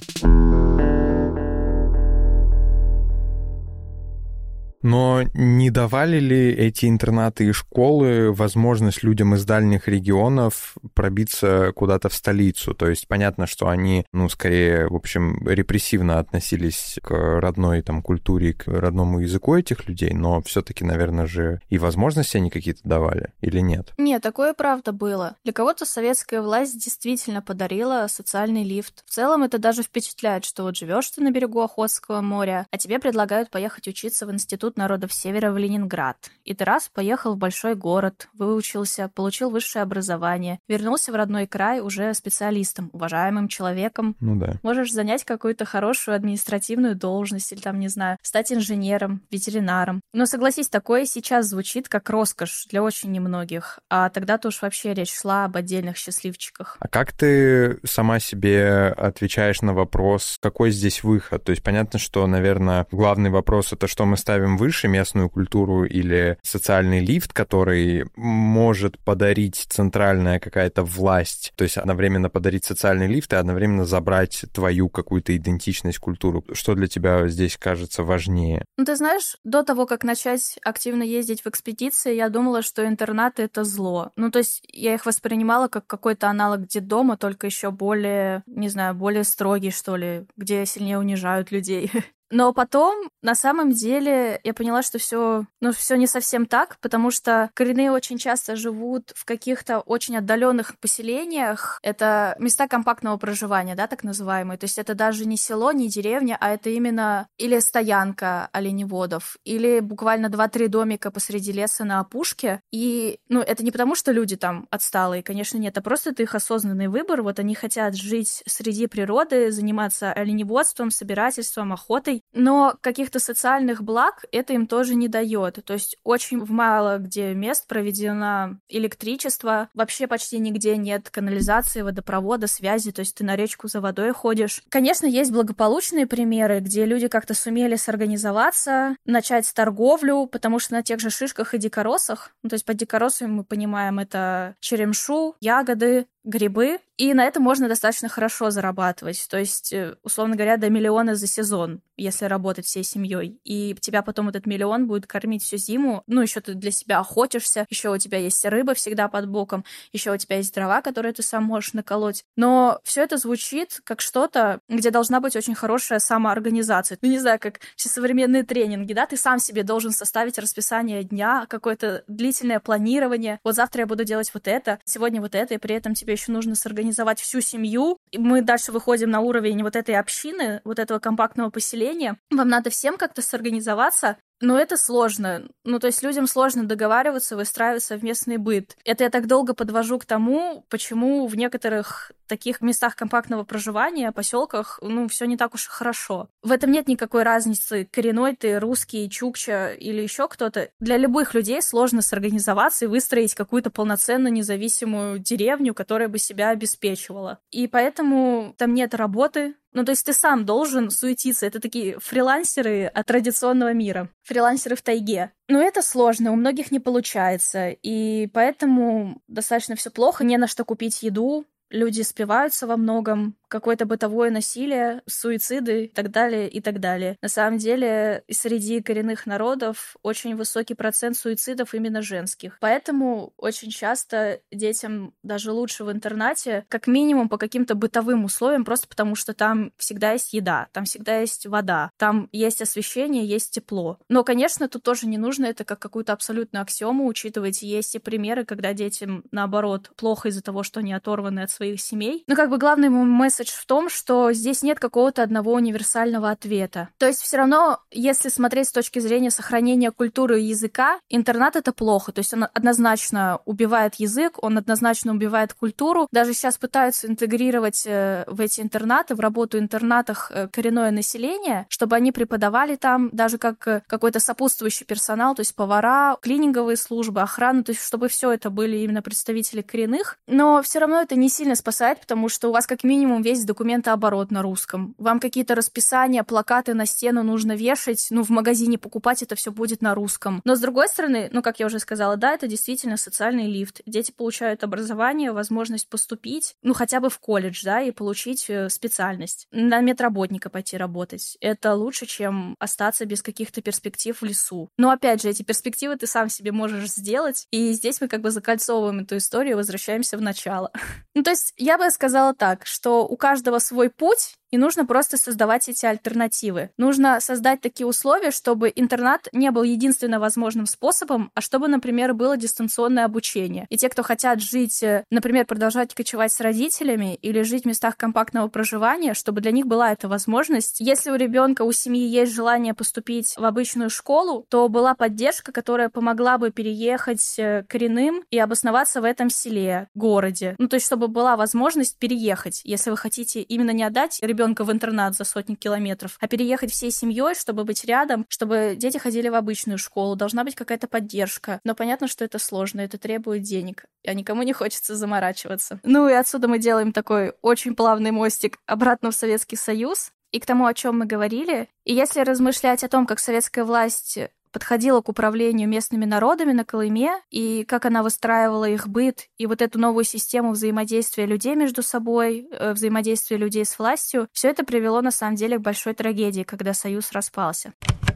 B: Но не давали ли эти интернаты и школы возможность людям из дальних регионов пробиться куда-то в столицу? То есть понятно, что они, ну, скорее, в общем, репрессивно относились к родной там культуре, к родному языку этих людей, но все-таки, наверное же, и возможности они какие-то давали или нет?
E: Нет, такое правда было. Для кого-то советская власть действительно подарила социальный лифт. В целом это даже впечатляет, что вот живешь ты на берегу Охотского моря, а тебе предлагают поехать учиться в институт Институт народов Севера в Ленинград. И ты раз поехал в большой город, выучился, получил высшее образование, вернулся в родной край уже специалистом, уважаемым человеком.
B: Ну да.
E: Можешь занять какую-то хорошую административную должность или там, не знаю, стать инженером, ветеринаром. Но согласись, такое сейчас звучит как роскошь для очень немногих. А тогда-то уж вообще речь шла об отдельных счастливчиках.
B: А как ты сама себе отвечаешь на вопрос, какой здесь выход? То есть понятно, что, наверное, главный вопрос это что мы ставим выше местную культуру или социальный лифт, который может подарить центральная какая-то власть, то есть одновременно подарить социальный лифт и одновременно забрать твою какую-то идентичность, культуру. Что для тебя здесь кажется важнее?
E: Ну, ты знаешь, до того, как начать активно ездить в экспедиции, я думала, что интернаты — это зло. Ну, то есть я их воспринимала как какой-то аналог детдома, только еще более, не знаю, более строгий, что ли, где сильнее унижают людей. Но потом, на самом деле, я поняла, что все, ну, все не совсем так, потому что коренные очень часто живут в каких-то очень отдаленных поселениях. Это места компактного проживания, да, так называемые. То есть это даже не село, не деревня, а это именно или стоянка оленеводов, или буквально два-три домика посреди леса на опушке. И, ну, это не потому, что люди там отсталые, конечно, нет, а просто это их осознанный выбор. Вот они хотят жить среди природы, заниматься оленеводством, собирательством, охотой, но каких-то социальных благ это им тоже не дает. То есть очень мало где мест проведено электричество, вообще почти нигде нет канализации, водопровода, связи, то есть ты на речку за водой ходишь. Конечно, есть благополучные примеры, где люди как-то сумели сорганизоваться, начать торговлю, потому что на тех же шишках и дикоросах, ну, то есть под дикоросами мы понимаем это черемшу, ягоды, грибы, и на этом можно достаточно хорошо зарабатывать. То есть, э, условно говоря, до миллиона за сезон, если работать всей семьей. И тебя потом этот миллион будет кормить всю зиму. Ну, еще ты для себя охотишься, еще у тебя есть рыба всегда под боком, еще у тебя есть дрова, которые ты сам можешь наколоть. Но все это звучит как что-то, где должна быть очень хорошая самоорганизация. Ну, не знаю, как все современные тренинги, да, ты сам себе должен составить расписание дня, какое-то длительное планирование. Вот завтра я буду делать вот это, сегодня вот это, и при этом тебе еще нужно сорганизовать всю семью. И мы дальше выходим на уровень вот этой общины, вот этого компактного поселения. Вам надо всем как-то сорганизоваться, но это сложно. Ну, то есть людям сложно договариваться, выстраивать совместный быт. Это я так долго подвожу к тому, почему в некоторых таких местах компактного проживания, поселках, ну, все не так уж и хорошо. В этом нет никакой разницы, коренной ты, русский, чукча или еще кто-то. Для любых людей сложно сорганизоваться и выстроить какую-то полноценную независимую деревню, которая бы себя обеспечивала. И поэтому там нет работы, ну, то есть ты сам должен суетиться. Это такие фрилансеры от традиционного мира. Фрилансеры в тайге. Но это сложно, у многих не получается. И поэтому достаточно все плохо. Не на что купить еду, люди спиваются во многом, какое-то бытовое насилие, суициды и так далее, и так далее. На самом деле, среди коренных народов очень высокий процент суицидов именно женских. Поэтому очень часто детям даже лучше в интернате, как минимум по каким-то бытовым условиям, просто потому что там всегда есть еда, там всегда есть вода, там есть освещение, есть тепло. Но, конечно, тут тоже не нужно это как какую-то абсолютную аксиому учитывать. Есть и примеры, когда детям, наоборот, плохо из-за того, что они оторваны от своих семей. Но как бы главный мой месседж в том, что здесь нет какого-то одного универсального ответа. То есть все равно, если смотреть с точки зрения сохранения культуры и языка, интернат это плохо. То есть он однозначно убивает язык, он однозначно убивает культуру. Даже сейчас пытаются интегрировать э, в эти интернаты, в работу интернатах э, коренное население, чтобы они преподавали там даже как э, какой-то сопутствующий персонал, то есть повара, клининговые службы, охрана, то есть чтобы все это были именно представители коренных. Но все равно это не сильно спасает, потому что у вас как минимум весь документооборот на русском. Вам какие-то расписания, плакаты на стену нужно вешать, ну, в магазине покупать это все будет на русском. Но с другой стороны, ну, как я уже сказала, да, это действительно социальный лифт. Дети получают образование, возможность поступить, ну, хотя бы в колледж, да, и получить э, специальность. На медработника пойти работать. Это лучше, чем остаться без каких-то перспектив в лесу. Но, опять же, эти перспективы ты сам себе можешь сделать, и здесь мы как бы закольцовываем эту историю, возвращаемся в начало. Ну, то есть я бы сказала так, что у каждого свой путь, и нужно просто создавать эти альтернативы. Нужно создать такие условия, чтобы интернат не был единственно возможным способом, а чтобы, например, было дистанционное обучение. И те, кто хотят жить, э, например, продолжать кочевать с родителями или жить в местах компактного проживания, чтобы для них была эта возможность. Если у ребенка, у семьи есть желание поступить в обычную школу, то была поддержка, которая помогла бы переехать э, коренным и обосноваться в этом селе, городе. Ну, то есть, чтобы была возможность переехать, если вы хотите именно не отдать ребенка ребенка в интернат за сотни километров, а переехать всей семьей, чтобы быть рядом, чтобы дети ходили в обычную школу, должна быть какая-то поддержка. Но понятно, что это сложно, это требует денег, а никому не хочется заморачиваться. Ну и отсюда мы делаем такой очень плавный мостик обратно в Советский Союз, и к тому, о чем мы говорили. И если размышлять о том, как советская власть подходила к управлению местными народами на Колыме, и как она выстраивала их быт, и вот эту новую систему взаимодействия людей между собой, э, взаимодействия людей с властью, все это привело на самом деле к большой трагедии, когда Союз распался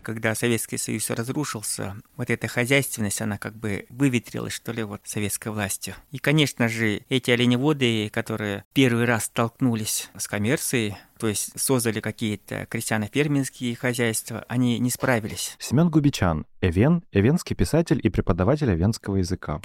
H: когда Советский Союз разрушился, вот эта хозяйственность, она как бы выветрилась, что ли, вот советской властью. И, конечно же, эти оленеводы, которые первый раз столкнулись с коммерцией, то есть создали какие-то крестьяно-фермерские хозяйства, они не справились.
A: Семен Губичан, Эвен, эвенский писатель и преподаватель эвенского языка.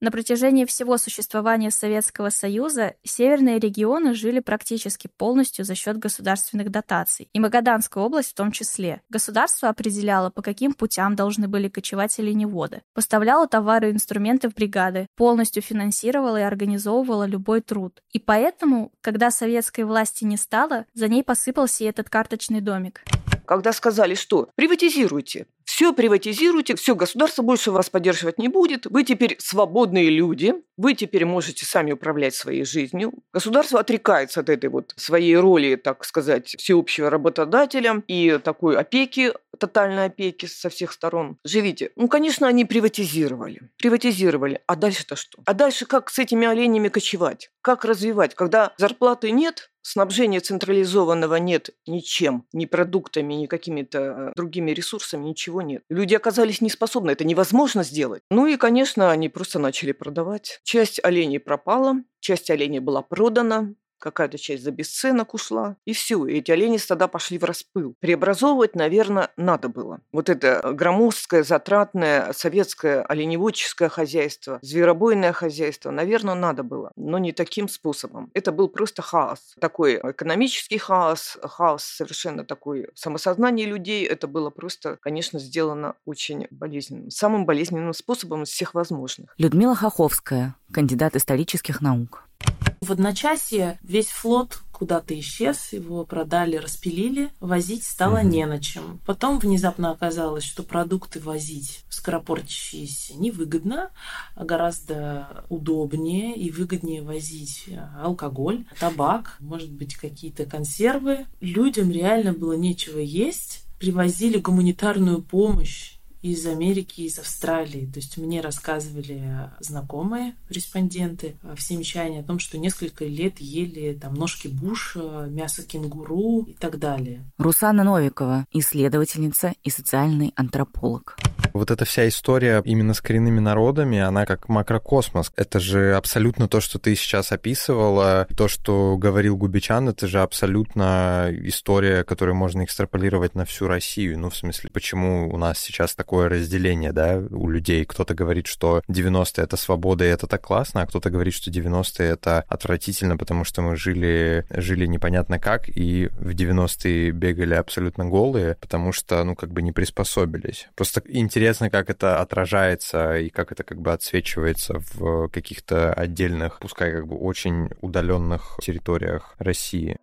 E: На протяжении всего существования Советского Союза северные регионы жили практически полностью за счет государственных дотаций, и Магаданская область в том числе. Государство определяло, по каким путям должны были кочевать оленеводы, поставляло товары и инструменты в бригады, полностью финансировало и организовывало любой труд. И поэтому, когда советской власти не стало, за ней посыпался и этот карточный домик.
F: Когда сказали, что приватизируйте, Все приватизируйте, все, государство больше вас поддерживать не будет. Вы теперь свободные люди, вы теперь можете сами управлять своей жизнью. Государство отрекается от этой вот своей роли, так сказать, всеобщего работодателя и такой опеки, тотальной опеки со всех сторон. Живите. Ну, конечно, они приватизировали. Приватизировали. А дальше-то что? А дальше как с этими оленями кочевать? Как развивать? Когда зарплаты нет, снабжения централизованного нет ничем, ни продуктами, ни какими-то э, другими ресурсами, ничего нет. Люди оказались неспособны, это невозможно сделать. Ну и, конечно, они просто начали продавать. Часть оленей пропала, часть оленей была продана, какая-то часть за бесценок ушла, и все, и эти олени стада пошли в распыл. Преобразовывать, наверное, надо было. Вот это громоздкое, затратное советское оленеводческое хозяйство, зверобойное хозяйство, наверное, надо было, но не таким способом. Это был просто хаос. Такой экономический хаос, хаос совершенно такой самосознание людей. Это было просто, конечно, сделано очень болезненным. Самым болезненным способом из всех возможных.
G: Людмила Хоховская, кандидат исторических наук.
J: В одночасье весь флот куда-то исчез, его продали, распилили, возить стало не на чем. Потом внезапно оказалось, что продукты возить скоропортящиеся невыгодно, а гораздо удобнее и выгоднее возить э, алкоголь, табак, может быть, какие-то консервы. Людям реально было нечего есть, привозили гуманитарную помощь из Америки, из Австралии. То есть мне рассказывали знакомые респонденты в Семчане о том, что несколько лет ели там ножки буша, мясо кенгуру и так далее.
G: Русана Новикова, исследовательница и социальный антрополог.
B: Вот эта вся история именно с коренными народами, она как макрокосмос. Это же абсолютно то, что ты сейчас описывала, то, что говорил Губичан, это же абсолютно история, которую можно экстраполировать на всю Россию. Ну, в смысле, почему у нас сейчас такое разделение, да, у людей. Кто-то говорит, что 90-е — это свобода, и это так классно, а кто-то говорит, что 90-е — это отвратительно, потому что мы жили, жили непонятно как, и в 90-е бегали абсолютно голые, потому что, ну, как бы не приспособились. Просто интересно как это отражается и как это как бы отсвечивается в каких-то отдельных, пускай как бы очень удаленных территориях России.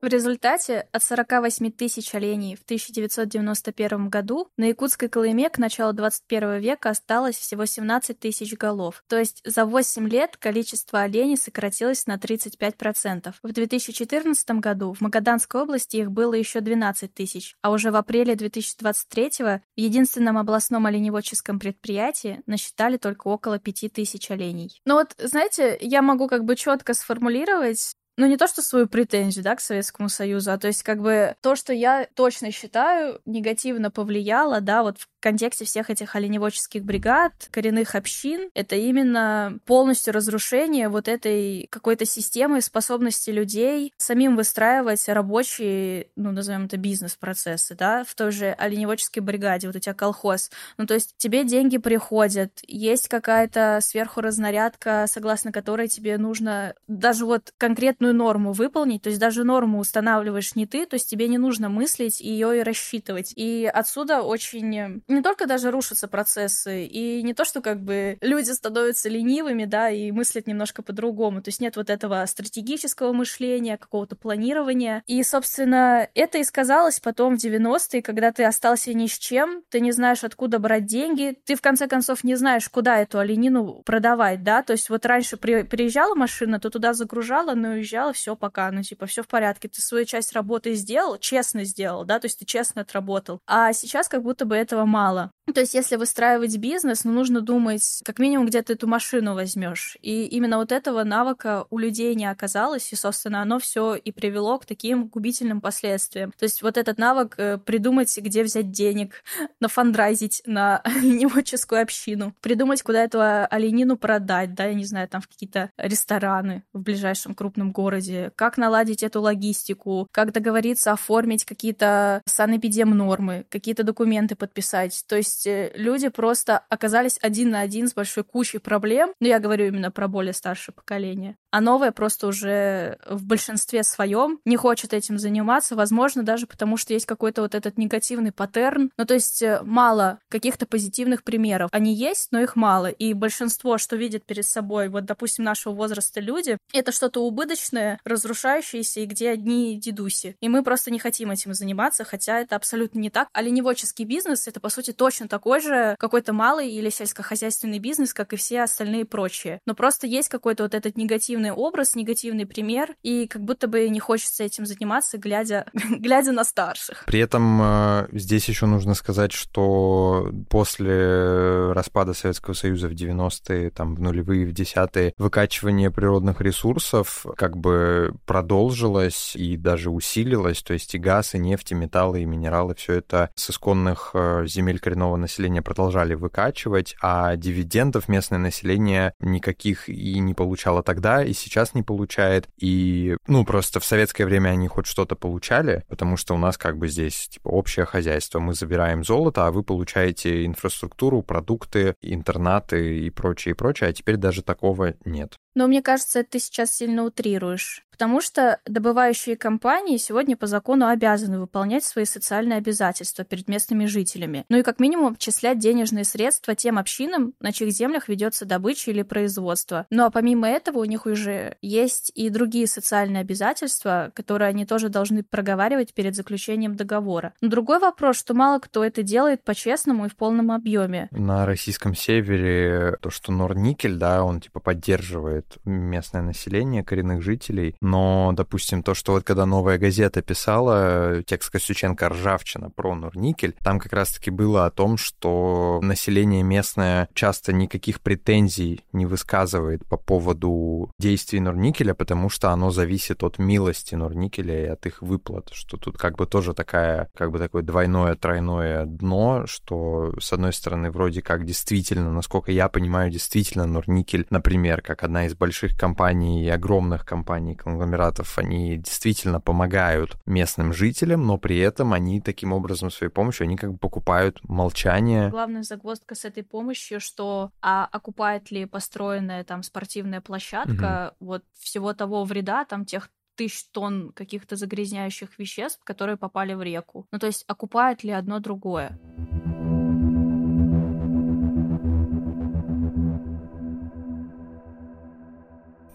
E: В результате от 48 тысяч оленей в 1991 году на Якутской Колыме к началу 21 века осталось всего 17 тысяч голов. То есть за 8 лет количество оленей сократилось на 35%. В 2014 году в Магаданской области их было еще 12 тысяч, а уже в апреле 2023 в единственном областном оленеводческом предприятии насчитали только около 5 тысяч оленей. Но вот, знаете, я могу как бы четко сформулировать, ну, не то, что свою претензию, да, к Советскому Союзу, а то есть как бы то, что я точно считаю, негативно повлияло, да, вот в контексте всех этих оленеводческих бригад, коренных общин, это именно полностью разрушение вот этой какой-то системы способности людей самим выстраивать рабочие, ну, назовем это бизнес-процессы, да, в той же оленеводческой бригаде, вот у тебя колхоз. Ну, то есть тебе деньги приходят, есть какая-то сверху разнарядка, согласно которой тебе нужно даже вот конкретную норму выполнить, то есть даже норму устанавливаешь не ты, то есть тебе не нужно мыслить ее и рассчитывать. И отсюда очень не только даже рушатся процессы, и не то, что как бы люди становятся ленивыми, да, и мыслят немножко по-другому. То есть нет вот этого стратегического мышления, какого-то планирования. И, собственно, это и сказалось потом в 90-е, когда ты остался ни с чем, ты не знаешь, откуда брать деньги, ты, в конце концов, не знаешь, куда эту оленину продавать, да, то есть вот раньше при, приезжала машина, то туда загружала, но уезжала, все, пока, ну, типа, все в порядке, ты свою часть работы сделал, честно сделал, да, то есть ты честно отработал. А сейчас как будто бы этого мало. То есть, если выстраивать бизнес, ну, нужно думать, как минимум, где ты эту машину возьмешь. И именно вот этого навыка у людей не оказалось, и, собственно, оно все и привело к таким губительным последствиям. То есть, вот этот навык э, придумать, где взять денег, нафандрайзить на оленеводческую общину, придумать, куда эту оленину продать, да, я не знаю, там в какие-то рестораны в ближайшем крупном городе, как наладить эту логистику, как договориться оформить какие-то санэпидем нормы, какие-то документы подписать. То есть есть э, люди просто оказались один на один с большой кучей проблем. Но я говорю именно про более старшее поколение. А новое просто уже в большинстве своем не хочет этим заниматься, возможно, даже потому что есть какой-то вот этот негативный паттерн. Ну, то есть э, мало каких-то позитивных примеров. Они есть, но их мало. И большинство, что видят перед собой, вот, допустим, нашего возраста люди, это что-то убыточное, разрушающееся, и где одни дедуси. И мы просто не хотим этим заниматься, хотя это абсолютно не так. Оленеводческий бизнес — это, по сути, точно такой же какой-то малый или сельскохозяйственный бизнес, как и все остальные прочие. Но просто есть какой-то вот этот негативный образ, негативный пример, и как будто бы не хочется этим заниматься, глядя, глядя на старших.
B: При этом э, здесь еще нужно сказать, что после распада Советского Союза в 90-е, там, в нулевые, в десятые, выкачивание природных ресурсов как бы продолжилось и даже усилилось, то есть и газ, и нефть, и металлы, и минералы, все это с исконных э, земель коренного населения продолжали выкачивать, а дивидендов местное население никаких и не получало тогда, и сейчас не получает. И, ну, просто в советское время они хоть что-то получали, потому что у нас как бы здесь, типа, общее хозяйство. Мы забираем золото, а вы получаете инфраструктуру, продукты, интернаты и прочее, и прочее, а теперь даже такого нет.
E: Но мне кажется, ты сейчас сильно утрируешь. Потому что добывающие компании сегодня по закону обязаны выполнять свои социальные обязательства перед местными жителями. Ну и как минимум обчислять денежные средства тем общинам, на чьих землях ведется добыча или производство. Ну а помимо этого у них уже есть и другие социальные обязательства, которые они тоже должны проговаривать перед заключением договора. Но другой вопрос, что мало кто это делает по-честному и в полном объеме.
B: На российском севере то, что Норникель, да, он типа поддерживает местное население, коренных жителей, но, допустим, то, что вот когда «Новая газета» писала текст Костюченко «Ржавчина» про Норникель, там как раз-таки было о том, что население местное часто никаких претензий не высказывает по поводу действий Норникеля, потому что оно зависит от милости Норникеля и от их выплат, что тут как бы тоже такая, как бы такое двойное, тройное дно, что, с одной стороны, вроде как действительно, насколько я понимаю, действительно Норникель, например, как одна из больших компаний и огромных компаний, конгломератов, они действительно помогают местным жителям, но при этом они таким образом своей помощью, они как бы покупают молчание.
E: Главная загвоздка с этой помощью, что а окупает ли построенная там спортивная площадка угу. вот всего того вреда, там тех тысяч тонн каких-то загрязняющих веществ, которые попали в реку. Ну, то есть окупает ли одно другое?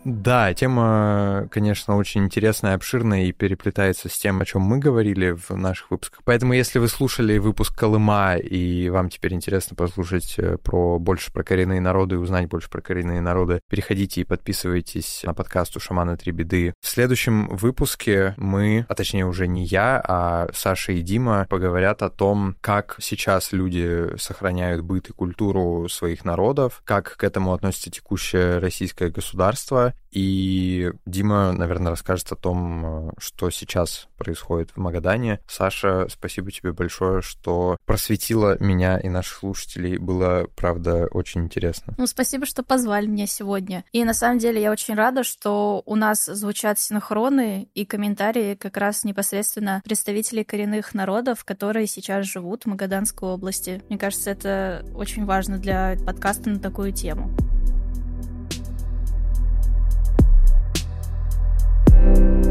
B: Да, тема, конечно, очень интересная, обширная и переплетается с тем, о чем мы говорили в наших выпусках. Поэтому, если вы слушали выпуск Колыма, и вам теперь интересно послушать э, про больше про коренные народы и узнать больше про коренные народы, переходите и подписывайтесь на подкаст у Шамана Три Беды. В следующем выпуске мы, а точнее уже не я, а Саша и Дима поговорят о том, как сейчас люди сохраняют быт и культуру своих народов, как к этому относится текущее российское государство, и Дима, наверное, расскажет о том, э, что сейчас происходит в Магадане. Саша, спасибо тебе большое, что просветила меня и наших слушателей. Было, правда, очень интересно.
E: Ну, спасибо, что позвали меня сегодня. И на самом деле я очень рада, что у нас звучат синхроны и комментарии как раз непосредственно представителей коренных народов, которые сейчас живут в Магаданской области. Мне кажется, это очень важно для подкаста на такую тему.
B: you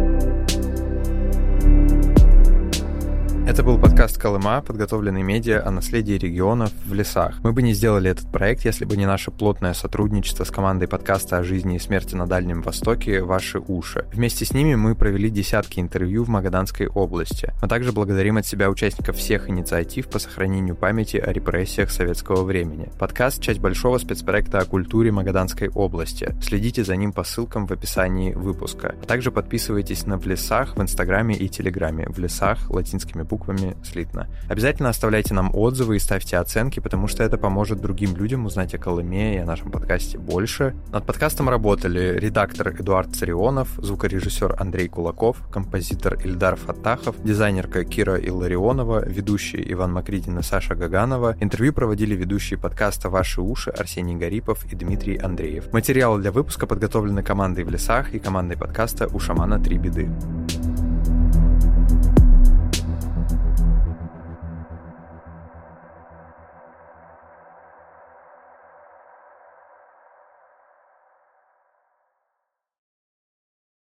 B: Это был подкаст «Колыма», подготовленный медиа о наследии регионов в лесах. Мы бы не сделали этот проект, если бы не наше плотное сотрудничество с командой подкаста о жизни и смерти на Дальнем Востоке «Ваши уши». Вместе с ними мы провели десятки интервью в Магаданской области. Мы также благодарим от себя участников всех инициатив по сохранению памяти о репрессиях советского времени. Подкаст — часть большого спецпроекта о культуре Магаданской области. Следите за ним по ссылкам в описании выпуска. А также подписывайтесь на «В лесах» в Инстаграме и Телеграме. «В лесах» латинскими буквами слитно. Обязательно оставляйте нам отзывы и ставьте оценки, потому что это поможет другим людям узнать о Колыме и о нашем подкасте больше. Над подкастом работали редактор Эдуард Царионов, звукорежиссер Андрей Кулаков, композитор Ильдар Фатахов, дизайнерка Кира Илларионова, ведущий Иван Макридин и Саша Гаганова. Интервью проводили ведущие подкаста «Ваши уши» Арсений Гарипов и Дмитрий Андреев. Материалы для выпуска подготовлены командой «В лесах» и командой подкаста «У шамана три беды».